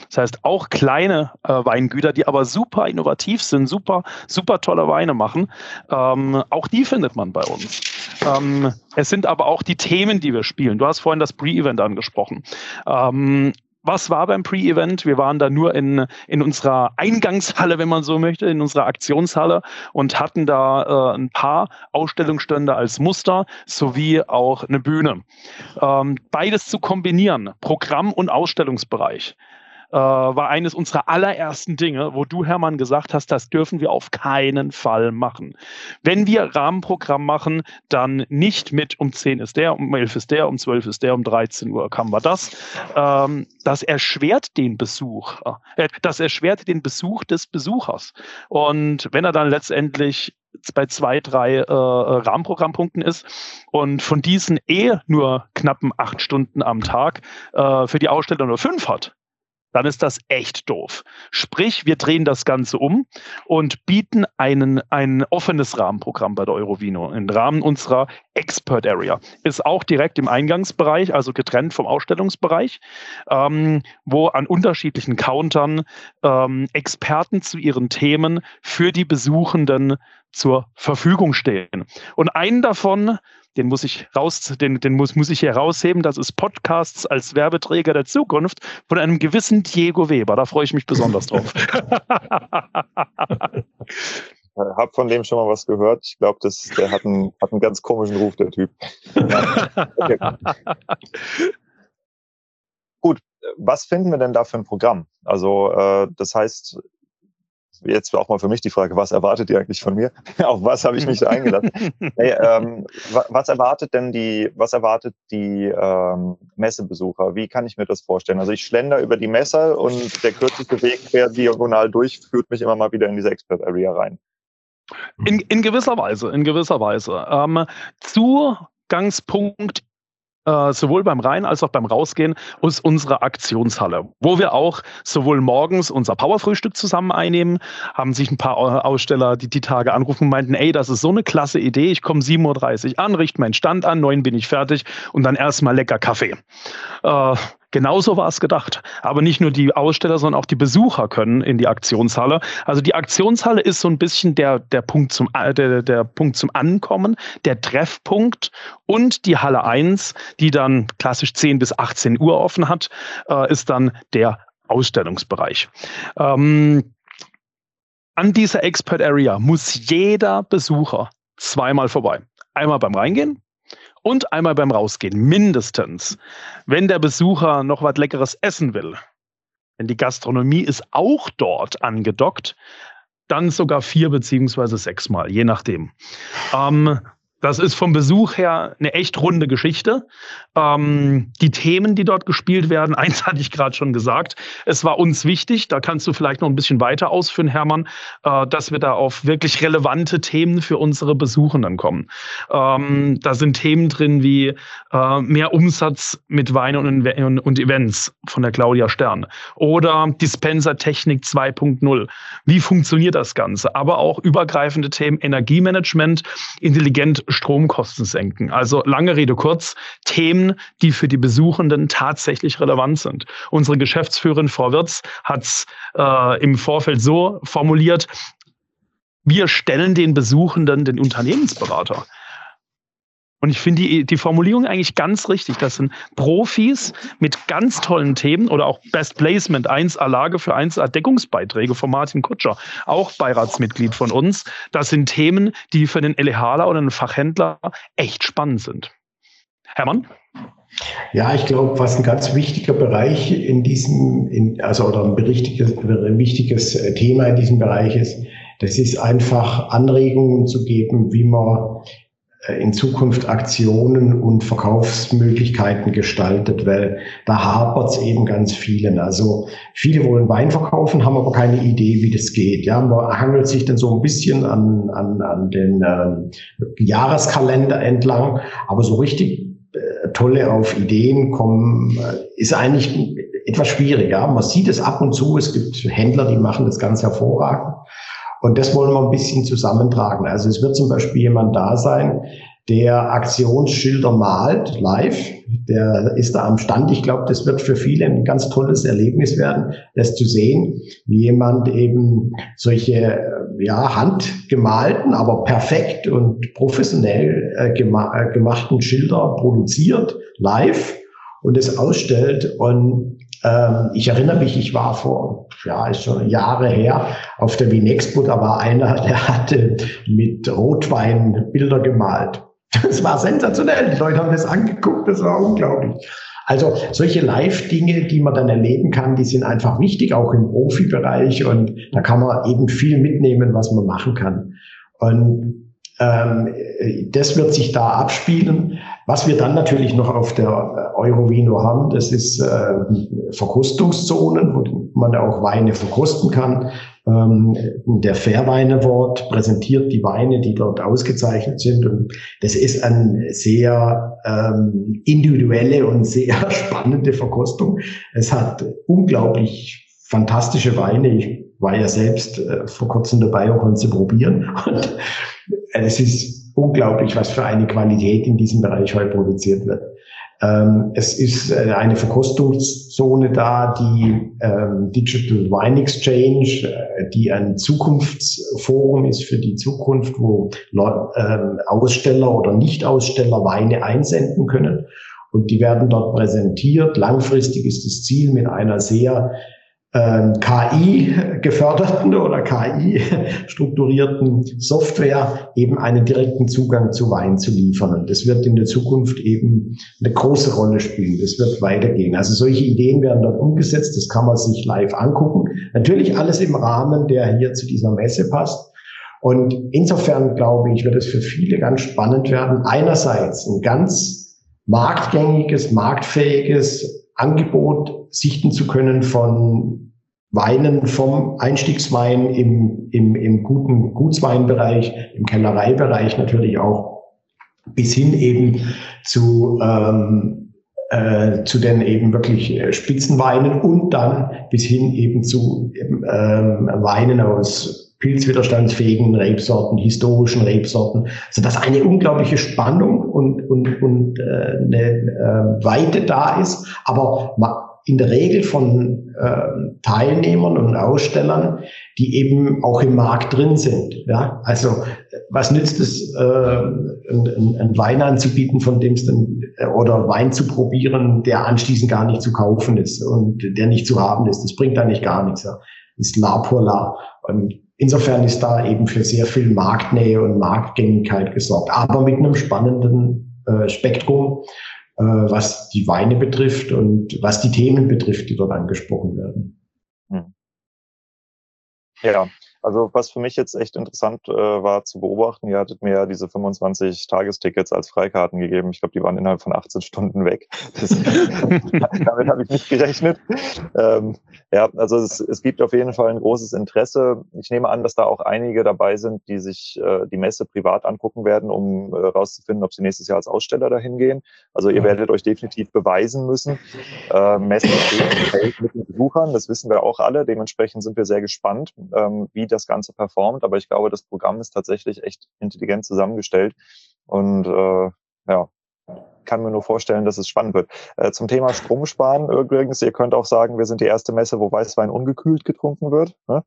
Das heißt, auch kleine äh, Weingüter, die aber super innovativ sind, super, super tolle Weine machen, ähm, auch die findet man bei uns. Ähm, es sind aber auch die Themen, die wir spielen. Du hast vorhin das Pre-Event angesprochen. Ähm, was war beim Pre-Event? Wir waren da nur in, in unserer Eingangshalle, wenn man so möchte, in unserer Aktionshalle und hatten da äh, ein paar Ausstellungsstände als Muster sowie auch eine Bühne. Ähm, beides zu kombinieren, Programm und Ausstellungsbereich äh, war eines unserer allerersten Dinge, wo du, Hermann, gesagt hast, das dürfen wir auf keinen Fall machen. Wenn wir Rahmenprogramm machen, dann nicht mit um 10 ist der, um 11 ist der, um 12 ist der, um 13 Uhr kann wir das. Ähm, das erschwert den Besuch. Äh, das erschwert den Besuch des Besuchers. Und wenn er dann letztendlich bei zwei, drei äh, Rahmenprogrammpunkten ist und von diesen eh nur knappen acht Stunden am Tag äh, für die Ausstellung nur fünf hat, dann ist das echt doof. Sprich, wir drehen das Ganze um und bieten einen, ein offenes Rahmenprogramm bei der Eurovino im Rahmen unserer Expert Area. Ist auch direkt im Eingangsbereich, also getrennt vom Ausstellungsbereich, ähm, wo an unterschiedlichen Countern ähm, Experten zu ihren Themen für die Besuchenden zur Verfügung stehen. Und einen davon den muss ich raus, den, den muss, muss ich hier rausheben. Das ist Podcasts als Werbeträger der Zukunft von einem gewissen Diego Weber. Da freue ich mich besonders drauf. *laughs* Ich habe von dem schon mal was gehört. Ich glaube, der hat einen, hat einen ganz komischen Ruf, der Typ. Okay. Gut, was finden wir denn da für ein Programm? Also äh, das heißt, jetzt auch mal für mich die Frage, was erwartet ihr eigentlich von mir? *laughs* Auf was habe ich mich da eingelassen? *laughs* hey, ähm, was erwartet denn die, was erwartet die ähm, Messebesucher? Wie kann ich mir das vorstellen? Also ich schlender über die Messe und der kürzeste Weg quer diagonal durch führt mich immer mal wieder in diese Expert Area rein. In, in gewisser Weise, in gewisser Weise. Ähm, Zugangspunkt äh, sowohl beim Rein als auch beim Rausgehen aus unserer Aktionshalle, wo wir auch sowohl morgens unser Powerfrühstück zusammen einnehmen, haben sich ein paar Aussteller die, die Tage anrufen meinten, ey, das ist so eine klasse Idee, ich komme 7.30 Uhr an, richte meinen Stand an, 9 bin ich fertig und dann erstmal lecker Kaffee. Äh, Genauso war es gedacht. Aber nicht nur die Aussteller, sondern auch die Besucher können in die Aktionshalle. Also die Aktionshalle ist so ein bisschen der, der, Punkt, zum, äh, der, der Punkt zum Ankommen, der Treffpunkt und die Halle 1, die dann klassisch 10 bis 18 Uhr offen hat, äh, ist dann der Ausstellungsbereich. Ähm, an dieser Expert Area muss jeder Besucher zweimal vorbei. Einmal beim Reingehen und einmal beim Rausgehen, mindestens. Wenn der Besucher noch was Leckeres essen will, denn die Gastronomie ist auch dort angedockt, dann sogar vier beziehungsweise sechsmal, je nachdem. Ähm, das ist vom Besuch her eine echt runde Geschichte. Ähm, die Themen, die dort gespielt werden, *laughs* eins hatte ich gerade schon gesagt. Es war uns wichtig, da kannst du vielleicht noch ein bisschen weiter ausführen, Hermann, äh, dass wir da auf wirklich relevante Themen für unsere Besuchenden kommen. Ähm, da sind Themen drin wie äh, mehr Umsatz mit Wein und, und Events von der Claudia Stern oder Dispenser-Technik 2.0. Wie funktioniert das Ganze? Aber auch übergreifende Themen Energiemanagement, intelligent Stromkosten senken. Also lange Rede kurz, Themen, die für die Besuchenden tatsächlich relevant sind. Unsere Geschäftsführerin Frau Wirz hat es äh, im Vorfeld so formuliert, wir stellen den Besuchenden den Unternehmensberater. Und ich finde die, die Formulierung eigentlich ganz richtig. Das sind Profis mit ganz tollen Themen oder auch Best Placement 1A Lage für 1A Deckungsbeiträge von Martin Kutscher, auch Beiratsmitglied von uns. Das sind Themen, die für den LEHler oder einen Fachhändler echt spannend sind. Hermann? Ja, ich glaube, was ein ganz wichtiger Bereich in diesem, in, also oder ein wichtiges, ein wichtiges Thema in diesem Bereich ist, das ist einfach Anregungen zu geben, wie man äh, in Zukunft Aktionen und Verkaufsmöglichkeiten gestaltet, weil da hapert es eben ganz vielen. Also viele wollen Wein verkaufen, haben aber keine Idee, wie das geht. Ja, man hangelt sich dann so ein bisschen an, an, an den äh, Jahreskalender entlang, aber so richtig äh, tolle auf Ideen kommen, äh, ist eigentlich etwas schwierig. Ja, man sieht es ab und zu. Es gibt Händler, die machen das ganz hervorragend. Und das wollen wir ein bisschen zusammentragen. Also es wird zum Beispiel jemand da sein, der Aktionsschilder malt live. Der ist da am Stand. Ich glaube, das wird für viele ein ganz tolles Erlebnis werden, das zu sehen, wie jemand eben solche ja, handgemalten, aber perfekt und professionell äh, äh gemachten Schilder produziert live und es ausstellt und ähm, ich erinnere mich, ich war vor, ja, ist schon Jahre her, auf der Vinexpo, da war einer, *laughs* der hatte mit Rotwein Bilder gemalt. *laughs* Das war sensationell. Die Leute haben das angeguckt, das war unglaublich. Also solche Live-Dinge, die man dann erleben kann, die sind einfach wichtig, auch im Profibereich. Und da kann man eben viel mitnehmen, was man machen kann. Und ähm, das wird sich da abspielen. Was wir dann natürlich noch auf der Eurovino haben, das ist äh, Verkostungszonen, wo man auch Weine verkosten kann. Ähm, der Fairwein Award präsentiert die Weine, die dort ausgezeichnet sind. Und das ist eine sehr ähm, individuelle und sehr *laughs* spannende Verkostung. Es hat unglaublich fantastische Weine. Ich war ja selbst äh, vor kurzem dabei und konnte sie probieren. Und es ist unglaublich, was für eine Qualität in diesem Bereich heute produziert wird. Ähm, es ist äh, eine Verkostungszone da, die ähm, Digital Wine Exchange, äh, die ein Zukunftsforum ist für die Zukunft, wo ähm, Aussteller oder Nichtaussteller Weine einsenden können. Und die werden dort präsentiert. Langfristig ist das Ziel mit einer sehr ähm, KI geförderten oder KI strukturierten Software eben einen direkten Zugang zu Wein zu liefern. Und das wird in der Zukunft eben eine große Rolle spielen. Das wird weitergehen. Also solche Ideen werden dort umgesetzt. Das kann man sich live angucken. Natürlich alles im Rahmen, der hier zu dieser Messe passt. Und insofern glaube ich, wird es für viele ganz spannend werden. Einerseits ein ganz marktgängiges, marktfähiges Angebot sichten zu können von Weinen vom Einstiegswein im, im, im guten Gutsweinbereich, im Kellereibereich natürlich auch, bis hin eben zu, ähm, äh, zu den eben wirklich äh, Spitzenweinen und dann bis hin eben zu ähm, Weinen aus pilzwiderstandsfähigen Rebsorten, historischen Rebsorten, so dass eine unglaubliche Spannung und, und, und äh, eine äh, Weite da ist, aber in der Regel von äh, Teilnehmern und Ausstellern, die eben auch im Markt drin sind. Ja? Also was nützt es, äh, einen, einen Wein anzubieten, von dem es dann äh, oder Wein zu probieren, der anschließend gar nicht zu kaufen ist und der nicht zu haben ist. Das bringt eigentlich gar nichts. Ja? Ist la pour la. Und insofern ist da eben für sehr viel Marktnähe und Marktgängigkeit gesorgt, aber mit einem spannenden äh, Spektrum äh, was die Weine betrifft und was die Themen betrifft, die dort angesprochen werden. Hm. Ja, Also was für mich jetzt echt interessant äh, war zu beobachten, ihr hattet mir ja diese 25 Tagestickets als Freikarten gegeben. Ich glaube, die waren innerhalb von 18 Stunden weg. *laughs* Das, *laughs* damit habe ich nicht gerechnet. Ähm, ja, also es, es gibt auf jeden Fall ein großes Interesse. Ich nehme an, dass da auch einige dabei sind, die sich äh, die Messe privat angucken werden, um herauszufinden, äh, ob sie nächstes Jahr als Aussteller dahin gehen. Also ihr werdet euch definitiv beweisen müssen. Äh, Messen mit den Besuchern, das wissen wir auch alle. Dementsprechend sind wir sehr gespannt, ähm, wie das Ganze performt. Aber ich glaube, das Programm ist tatsächlich echt intelligent zusammengestellt. Und äh, ja, kann mir nur vorstellen, dass es spannend wird. Äh, zum Thema Stromsparen übrigens, ihr könnt auch sagen, wir sind die erste Messe, wo Weißwein ungekühlt getrunken wird. Ne?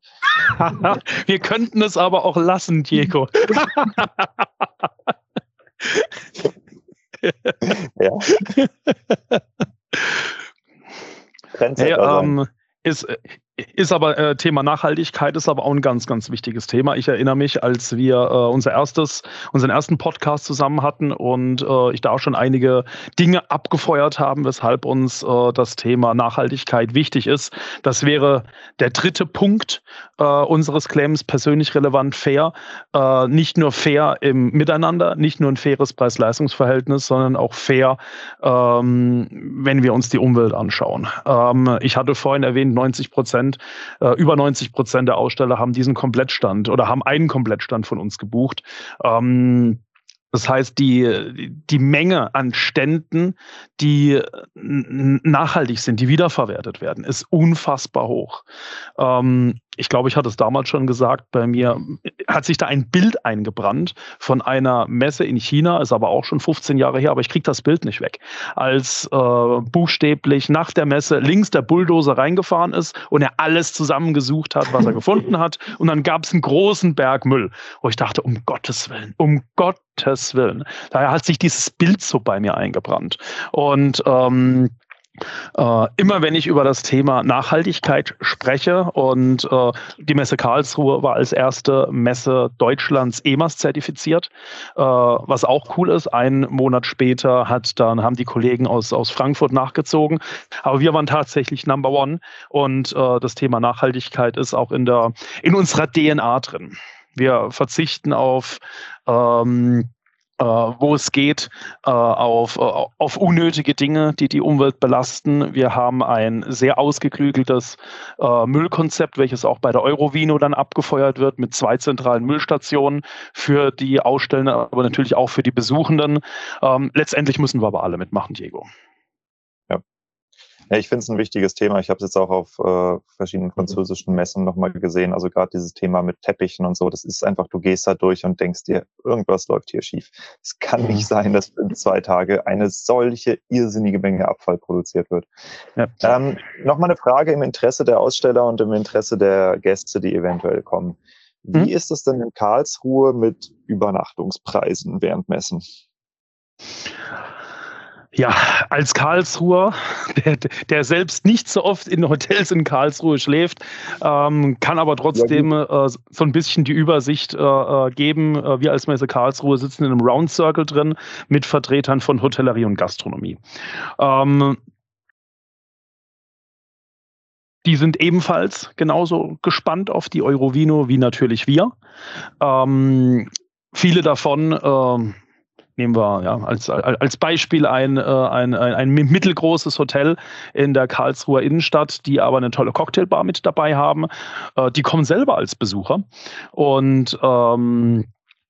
*laughs* wir könnten es aber auch lassen, Diego. *laughs* ja. *laughs* Hey, ähm, ist, ist aber äh, Thema Nachhaltigkeit ist aber auch ein ganz, ganz wichtiges Thema. Ich erinnere mich, als wir äh, unser erstes, unseren ersten Podcast zusammen hatten und äh, ich da auch schon einige Dinge abgefeuert haben, weshalb uns äh, das Thema Nachhaltigkeit wichtig ist. Das wäre der dritte Punkt äh, unseres Claims, persönlich relevant, fair. Äh, nicht nur fair im Miteinander, nicht nur ein faires Preis-Leistungs-Verhältnis, sondern auch fair, ähm, wenn wir uns die Umwelt anschauen. Ähm, ich hatte vorhin erwähnt, 90 Prozent Prozent, äh, über 90 Prozent der Aussteller haben diesen Komplettstand oder haben einen Komplettstand von uns gebucht. Ähm, das heißt, die, die Menge an Ständen, die nachhaltig sind, die wiederverwertet werden, ist unfassbar hoch. Ähm, ich glaube, ich hatte es damals schon gesagt, bei mir hat sich da ein Bild eingebrannt von einer Messe in China, ist aber auch schon 15 Jahre her, aber ich kriege das Bild nicht weg. Als äh, buchstäblich nach der Messe links der Bulldozer reingefahren ist und er alles zusammengesucht hat, was er gefunden hat. Und dann gab es einen großen Berg Müll, wo ich dachte, um Gottes Willen, um Gottes Willen. Daher hat sich dieses Bild so bei mir eingebrannt. Und ähm, äh, immer wenn ich über das Thema Nachhaltigkeit spreche und äh, die Messe Karlsruhe war als erste Messe Deutschlands EMAS zertifiziert, äh, was auch cool ist. Einen Monat später hat dann haben die Kollegen aus, aus Frankfurt nachgezogen, aber wir waren tatsächlich Number One und äh, das Thema Nachhaltigkeit ist auch in der in unserer DNA drin. Wir verzichten auf ähm, äh, wo es geht, äh, auf, äh, auf unnötige Dinge, die die Umwelt belasten. Wir haben ein sehr ausgeklügeltes äh, Müllkonzept, welches auch bei der Eurovino dann abgefeuert wird mit zwei zentralen Müllstationen für die Ausstellenden, aber natürlich auch für die Besuchenden. Ähm, letztendlich müssen wir aber alle mitmachen, Diego. Ja, ich finde es ein wichtiges Thema. Ich habe es jetzt auch auf äh, verschiedenen mhm. französischen Messen nochmal gesehen. Also gerade dieses Thema mit Teppichen und so, das ist einfach, du gehst da durch und denkst dir, irgendwas läuft hier schief. Es kann nicht mhm. sein, dass in zwei Tage eine solche irrsinnige Menge Abfall produziert wird. Ja. Ähm, Nochmal eine Frage im Interesse der Aussteller und im Interesse der Gäste, die eventuell kommen. Wie hm? ist es denn in Karlsruhe mit Übernachtungspreisen während Messen? Ja, als Karlsruher, *laughs* der, der selbst nicht so oft in Hotels in Karlsruhe schläft, ähm, kann aber trotzdem äh, so ein bisschen die Übersicht äh, äh, geben. Äh, wir als Messe Karlsruhe sitzen in einem Round Circle drin mit Vertretern von Hotellerie und Gastronomie. Ähm, die sind ebenfalls genauso gespannt auf die Eurovino wie natürlich wir. Ähm, viele davon äh, nehmen wir ja, als, als Beispiel ein, äh, ein, ein, ein, mittelgroßes Hotel in der Karlsruher Innenstadt, die aber eine tolle Cocktailbar mit dabei haben. Äh, die kommen selber als Besucher und ähm,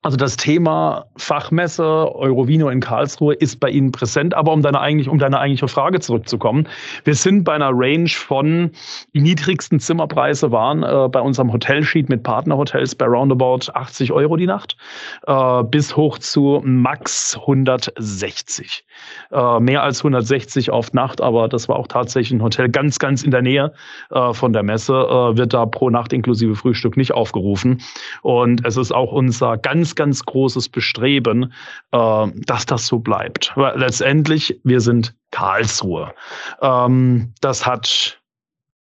also das Thema Fachmesse Eurovino in Karlsruhe ist bei Ihnen präsent, aber um deine, eigentlich, um deine eigentliche Frage zurückzukommen, wir sind bei einer Range von, die niedrigsten Zimmerpreise waren äh, bei unserem Hotelsheet mit Partnerhotels bei roundabout 80 Euro die Nacht, äh, bis hoch zu max 160. Äh, mehr als 160 auf Nacht, aber das war auch tatsächlich ein Hotel ganz, ganz in der Nähe äh, von der Messe, äh, wird da pro Nacht inklusive Frühstück nicht aufgerufen. Und es ist auch unser ganz ganz großes Bestreben, äh, dass das so bleibt. Weil letztendlich, wir sind Karlsruhe. Ähm, das hat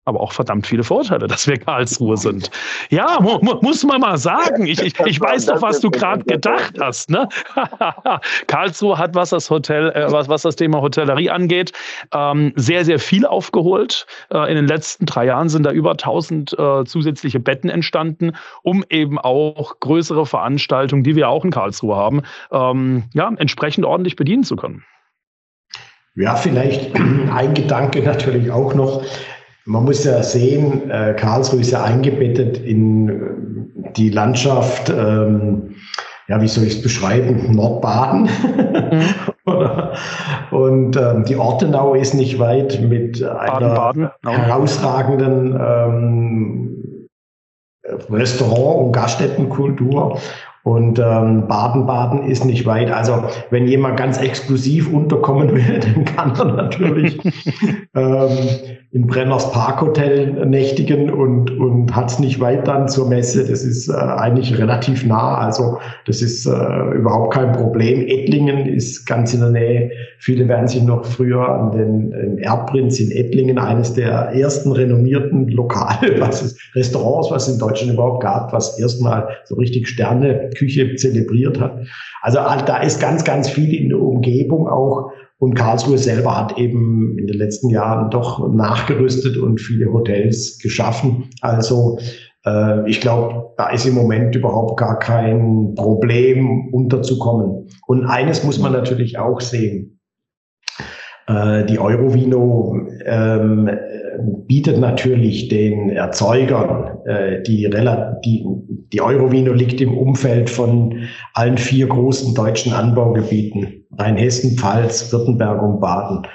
aber auch verdammt viele Vorteile, dass wir Karlsruhe sind. Ja, mu muss man mal sagen. Ich, ich, ich weiß doch, was du gerade gedacht hast. Ne? *laughs* Karlsruhe hat, was das Hotel, äh, was, was das Thema Hotellerie angeht, ähm, sehr, sehr viel aufgeholt. Äh, in den letzten drei Jahren sind da über 1000 äh, zusätzliche Betten entstanden, um eben auch größere Veranstaltungen, die wir auch in Karlsruhe haben, ähm, ja, entsprechend ordentlich bedienen zu können. Ja, vielleicht *clears throat* ein Gedanke natürlich auch noch. Man muss ja sehen, äh, Karlsruhe ist ja eingebettet in äh, die Landschaft, ähm, ja, wie soll ich es beschreiben, Nordbaden. Mhm. *laughs* Und ähm, die Ortenau ist nicht weit mit einer Baden, Baden. herausragenden ähm, Restaurant- und Gaststättenkultur. Und ähm, Baden-Baden ist nicht weit. Also wenn jemand ganz exklusiv unterkommen *laughs* will, dann kann er natürlich *laughs* ähm, in Brenners Parkhotel nächtigen und, und hat es nicht weit dann zur Messe. Das ist äh, eigentlich relativ nah. Also das ist äh, überhaupt kein Problem. Ettlingen ist ganz in der Nähe. Viele werden sich noch früher an den, Erbprinz in Ettlingen, eines der ersten renommierten Lokale, *laughs* was es, Restaurants, was es in Deutschland überhaupt gab, was erstmal so richtig Sterneküche zelebriert hat. Also da ist ganz, ganz viel in der Umgebung auch und Karlsruhe selber hat eben in den letzten Jahren doch nachgerüstet und viele Hotels geschaffen. Also äh, ich glaube, da ist im Moment überhaupt gar kein Problem unterzukommen. Und eines muss man natürlich auch sehen. Äh, die Eurovino ähm, bietet natürlich den Erzeugern, äh, die, die, die Eurovino liegt im Umfeld von allen vier großen deutschen Anbaugebieten, Rheinhessen, Pfalz, Württemberg und Baden.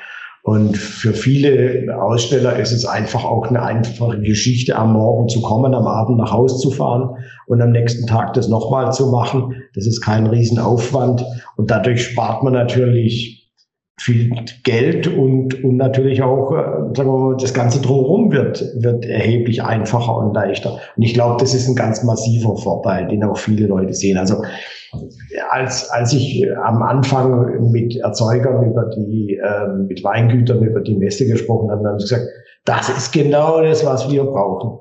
Und für viele Aussteller ist es einfach auch eine einfache Geschichte, am Morgen zu kommen, am Abend nach Hause zu fahren und am nächsten Tag das nochmal zu machen. Das ist kein Riesenaufwand. Und dadurch spart man natürlich viel Geld und, und natürlich auch, äh, sagen wir mal, das Ganze drumherum wird, wird erheblich einfacher und leichter. Und ich glaube, das ist ein ganz massiver Vorteil, den auch viele Leute sehen. Also als, als ich am Anfang mit Erzeugern über die, äh, mit Weingütern über die Messe gesprochen habe, haben sie gesagt, das ist genau das, was wir brauchen.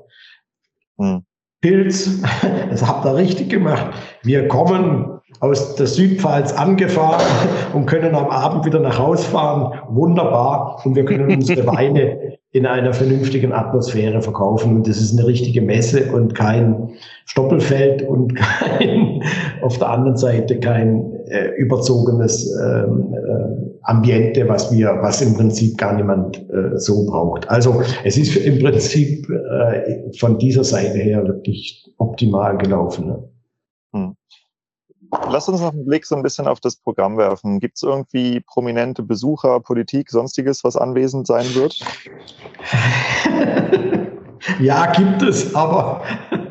Hm. Pilz, *laughs* das habt ihr richtig gemacht. Wir kommen aus der Südpfalz angefahren *laughs* und können am Abend wieder nach Hause fahren. Wunderbar. Und wir können unsere *laughs* Weine in einer vernünftigen Atmosphäre verkaufen. Und das ist eine richtige Messe und kein Stoppelfeld und *laughs* kein, auf der anderen Seite kein äh, überzogenes ähm, äh, Ambiente, was wir, was im Prinzip gar niemand äh, so braucht. Also es ist im Prinzip äh, von dieser Seite her wirklich optimal gelaufen. Ne? Hm. Lass uns noch einen Blick so ein bisschen auf das Programm werfen. Gibt es irgendwie prominente Besucher, Politik, sonstiges, was anwesend sein wird? *laughs* ja, gibt es, aber. *laughs*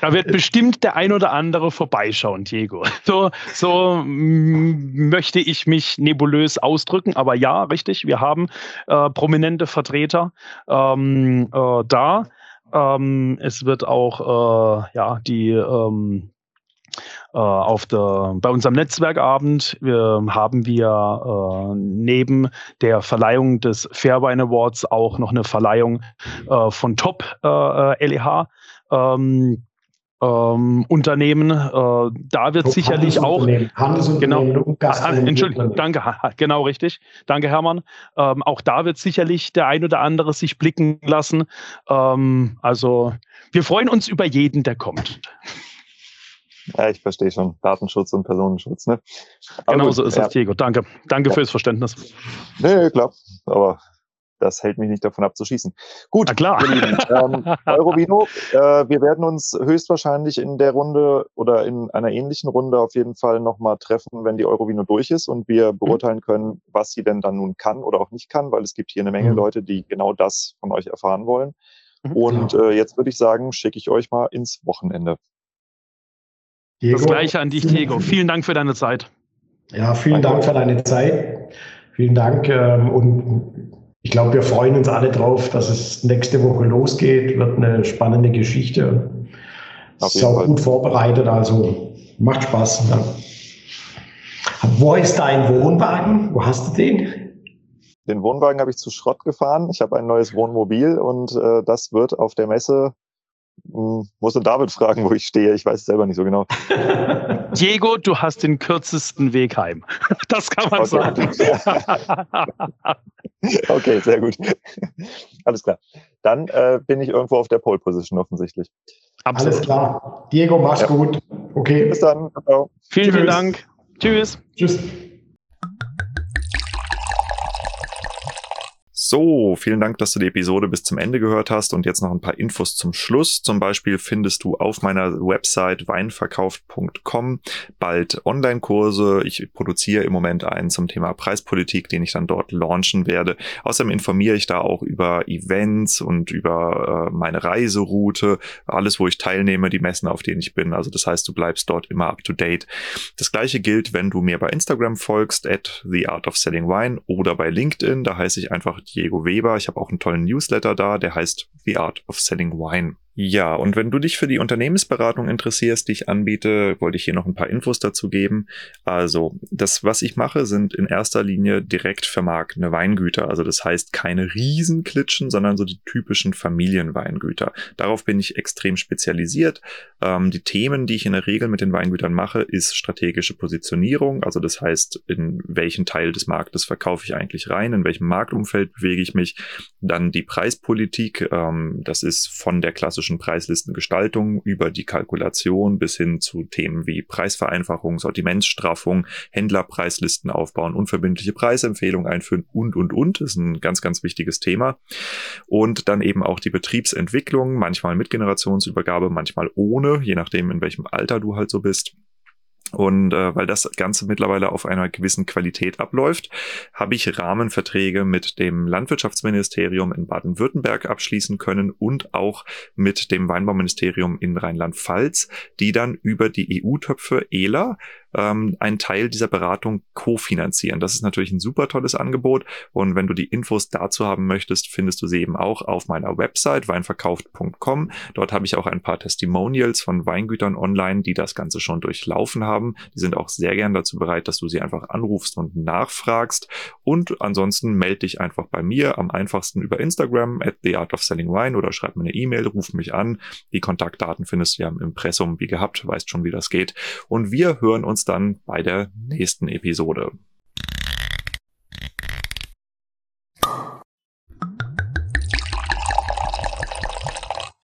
Da wird bestimmt der ein oder andere vorbeischauen, Diego. *laughs* So, so möchte ich mich nebulös ausdrücken, aber ja, richtig, wir haben äh, prominente Vertreter ähm, äh, da. Ähm, es wird auch äh, ja, die ähm, äh, auf der, bei unserem Netzwerkabend äh, haben wir äh, neben der Verleihung des Fairwine Awards auch noch eine Verleihung äh, von Top äh, LEH. Ähm, ähm, Unternehmen. Äh, da wird Top sicherlich auch genau, Entschuldigung, danke, genau richtig, danke Hermann. Ähm, auch da wird sicherlich der ein oder andere sich blicken lassen. Ähm, also wir freuen uns über jeden, der kommt. Ja, ich verstehe schon. Datenschutz und Personenschutz, ne? Aber genau gut, so ist ja. das, Diego. Danke. Danke ja. fürs Verständnis. Nee, klar. Aber das hält mich nicht davon ab zu schießen. Gut, Na klar. ähm, *laughs* Eurovino, äh, wir werden uns höchstwahrscheinlich in der Runde oder in einer ähnlichen Runde auf jeden Fall nochmal treffen, wenn die Eurovino durch ist und wir mhm. beurteilen können, was sie denn dann nun kann oder auch nicht kann, weil es gibt hier eine Menge mhm. Leute, die genau das von euch erfahren wollen. Mhm, und genau. äh, jetzt würde ich sagen, schicke ich euch mal ins Wochenende. Diego. Das gleiche an dich, Diego. Vielen Dank für deine Zeit. Ja, vielen Dank für deine Zeit. Vielen Dank. Ähm, und ich glaube, wir freuen uns alle drauf, dass es nächste Woche losgeht. Wird eine spannende Geschichte. Ist auch gut vorbereitet, also macht Spaß. Wo ist dein Wohnwagen? Wo hast du den? Den Wohnwagen habe ich zu Schrott gefahren. Ich habe ein neues Wohnmobil und äh, das wird auf der Messe hm, muss David fragen, wo ich stehe. Ich weiß es selber nicht so genau. *laughs* Diego, du hast den kürzesten Weg heim. *laughs* Das kann man okay. sagen. *laughs* okay, sehr gut. Alles klar. Dann äh, bin ich irgendwo auf der Pole Position offensichtlich. Absolut. Alles klar. Diego, mach's ja. gut. Okay. Bis dann. Ciao. Vielen, vielen Dank. Tschüss. Tschüss. So, vielen Dank, dass du die Episode bis zum Ende gehört hast und jetzt noch ein paar Infos zum Schluss. Zum Beispiel findest du auf meiner Website weinverkauft.com bald Online-Kurse. Ich produziere im Moment einen zum Thema Preispolitik, den ich dann dort launchen werde. Außerdem informiere ich da auch über Events und über äh, meine Reiseroute, alles, wo ich teilnehme, die Messen, auf denen ich bin. Also das heißt, du bleibst dort immer up to date. Das gleiche gilt, wenn du mir bei Instagram folgst, at the art of selling wine oder bei LinkedIn. Da heiße ich einfach Diego Weber. Ich habe auch einen tollen Newsletter da, der heißt The Art of Selling Wine. Ja, und wenn du dich für die Unternehmensberatung interessierst, die ich anbiete, wollte ich hier noch ein paar Infos dazu geben. Also, das, was ich mache, sind in erster Linie direkt vermarktende Weingüter. Also das heißt keine Riesenklitschen, sondern so die typischen Familienweingüter. Darauf bin ich extrem spezialisiert. Ähm, die Themen, die ich in der Regel mit den Weingütern mache, ist strategische Positionierung. Also das heißt, in welchen Teil des Marktes verkaufe ich eigentlich rein, in welchem Marktumfeld bewege ich mich. Dann die Preispolitik. Ähm, das ist von der klassischen klassischen Preislistengestaltung über die Kalkulation bis hin zu Themen wie Preisvereinfachung, Sortimentsstraffung, Händlerpreislisten aufbauen, unverbindliche Preisempfehlungen einführen und, und, und. Das ist ein ganz, ganz wichtiges Thema. Und dann eben auch die Betriebsentwicklung, manchmal mit Generationsübergabe, manchmal ohne, je nachdem, in welchem Alter du halt so bist. Und äh, weil das Ganze mittlerweile auf einer gewissen Qualität abläuft, habe ich Rahmenverträge mit dem Landwirtschaftsministerium in Baden-Württemberg abschließen können und auch mit dem Weinbauministerium in Rheinland-Pfalz, die dann über die EU-Töpfe ELA ähm, einen Teil dieser Beratung kofinanzieren. Das ist natürlich ein super tolles Angebot und wenn du die Infos dazu haben möchtest, findest du sie eben auch auf meiner Website weinverkauft.com. Dort habe ich auch ein paar Testimonials von Weingütern online, die das Ganze schon durchlaufen haben. Die sind auch sehr gern dazu bereit, dass du sie einfach anrufst und nachfragst. Und ansonsten melde dich einfach bei mir am einfachsten über Instagram at the art of selling wine oder schreib mir eine E-Mail, ruf mich an. Die Kontaktdaten findest du ja im Impressum wie gehabt, weißt schon, wie das geht. Und wir hören dann bei der nächsten Episode.